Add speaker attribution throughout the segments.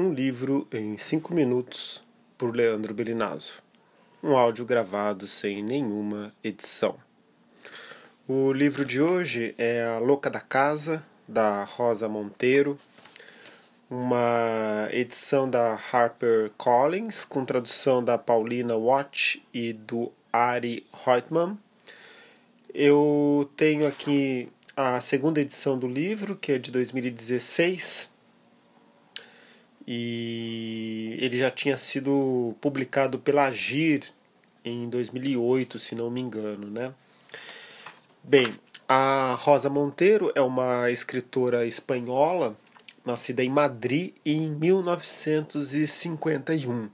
Speaker 1: Um livro em cinco minutos por Leandro Belinazzo. Um áudio gravado sem nenhuma edição. O livro de hoje é A Louca da Casa, da Rosa Monteiro, uma edição da Harper Collins, com tradução da Paulina Watt e do Ari Reutemann. Eu tenho aqui a segunda edição do livro, que é de 2016 e ele já tinha sido publicado pela Agir em 2008, se não me engano, né? Bem, a Rosa Monteiro é uma escritora espanhola, nascida em Madrid em 1951.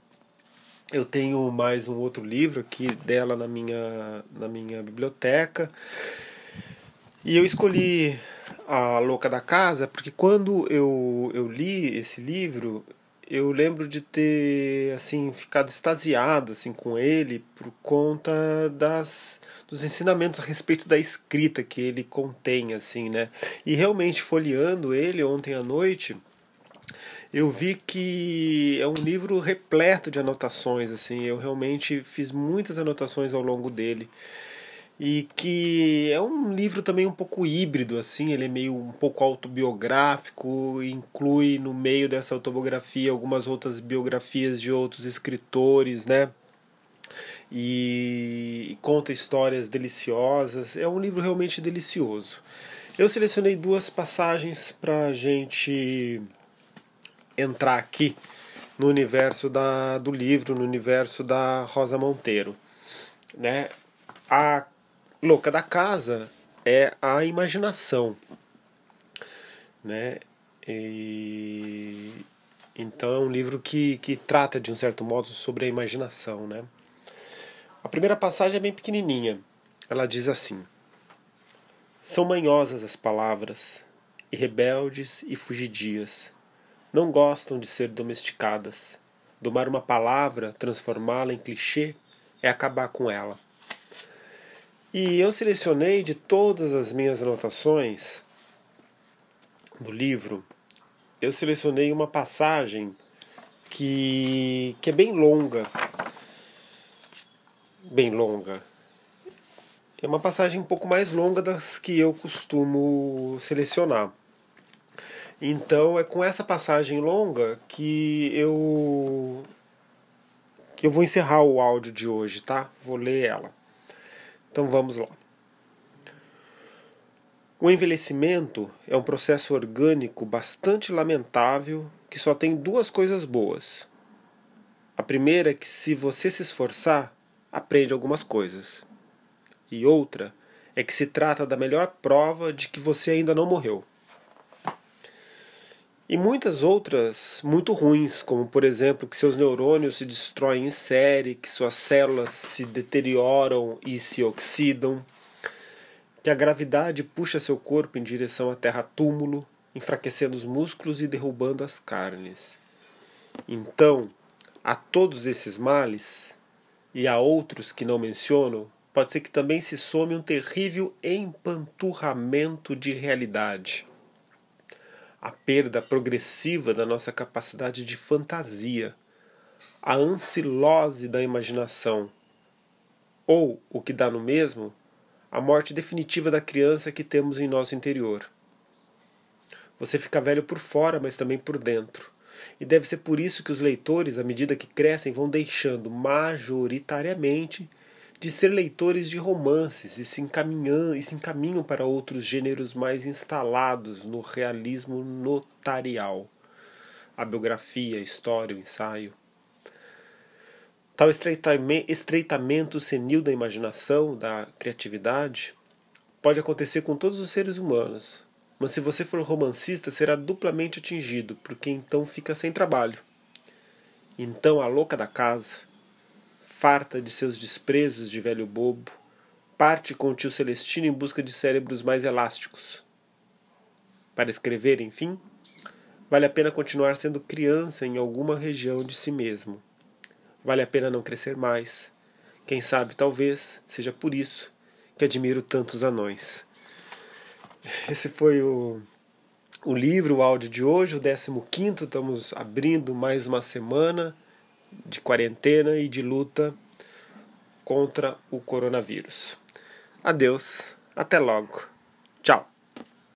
Speaker 1: Eu tenho mais um outro livro aqui dela na minha, na minha biblioteca. E eu escolhi a Louca da Casa, porque quando eu, eu li esse livro, eu lembro de ter assim ficado extasiado assim com ele por conta das dos ensinamentos a respeito da escrita que ele contém assim, né? E realmente folheando ele ontem à noite, eu vi que é um livro repleto de anotações assim, eu realmente fiz muitas anotações ao longo dele e que é um livro também um pouco híbrido assim ele é meio um pouco autobiográfico inclui no meio dessa autobiografia algumas outras biografias de outros escritores né? E, e conta histórias deliciosas. É um livro realmente delicioso. Eu selecionei duas passagens para a gente entrar aqui no universo da, do livro no universo da Rosa Monteiro né? A louca da casa é a imaginação, né? E, então é um livro que, que trata de um certo modo sobre a imaginação, né? A primeira passagem é bem pequenininha. Ela diz assim: São manhosas as palavras, e rebeldes e fugidias. Não gostam de ser domesticadas. Domar uma palavra, transformá-la em clichê, é acabar com ela. E eu selecionei de todas as minhas anotações do livro, eu selecionei uma passagem que, que é bem longa. Bem longa. É uma passagem um pouco mais longa das que eu costumo selecionar. Então é com essa passagem longa que eu que eu vou encerrar o áudio de hoje, tá? Vou ler ela. Então vamos lá. O envelhecimento é um processo orgânico bastante lamentável que só tem duas coisas boas. A primeira é que, se você se esforçar, aprende algumas coisas. E outra é que se trata da melhor prova de que você ainda não morreu. E muitas outras muito ruins, como por exemplo que seus neurônios se destroem em série, que suas células se deterioram e se oxidam, que a gravidade puxa seu corpo em direção à terra-túmulo, enfraquecendo os músculos e derrubando as carnes. Então, a todos esses males, e a outros que não menciono, pode ser que também se some um terrível empanturramento de realidade a perda progressiva da nossa capacidade de fantasia, a ancilose da imaginação, ou, o que dá no mesmo, a morte definitiva da criança que temos em nosso interior. Você fica velho por fora, mas também por dentro. E deve ser por isso que os leitores, à medida que crescem, vão deixando majoritariamente de ser leitores de romances e se, encaminham, e se encaminham para outros gêneros mais instalados no realismo notarial, a biografia, a história, o ensaio. Tal estreitamento senil da imaginação, da criatividade, pode acontecer com todos os seres humanos, mas se você for romancista será duplamente atingido, porque então fica sem trabalho. Então a louca da casa, farta de seus desprezos de velho bobo, parte com o tio Celestino em busca de cérebros mais elásticos. Para escrever, enfim, vale a pena continuar sendo criança em alguma região de si mesmo. Vale a pena não crescer mais. Quem sabe, talvez, seja por isso que admiro tantos anões. Esse foi o, o livro, o áudio de hoje, o 15. Estamos abrindo mais uma semana de quarentena e de luta contra o coronavírus. Adeus, até logo.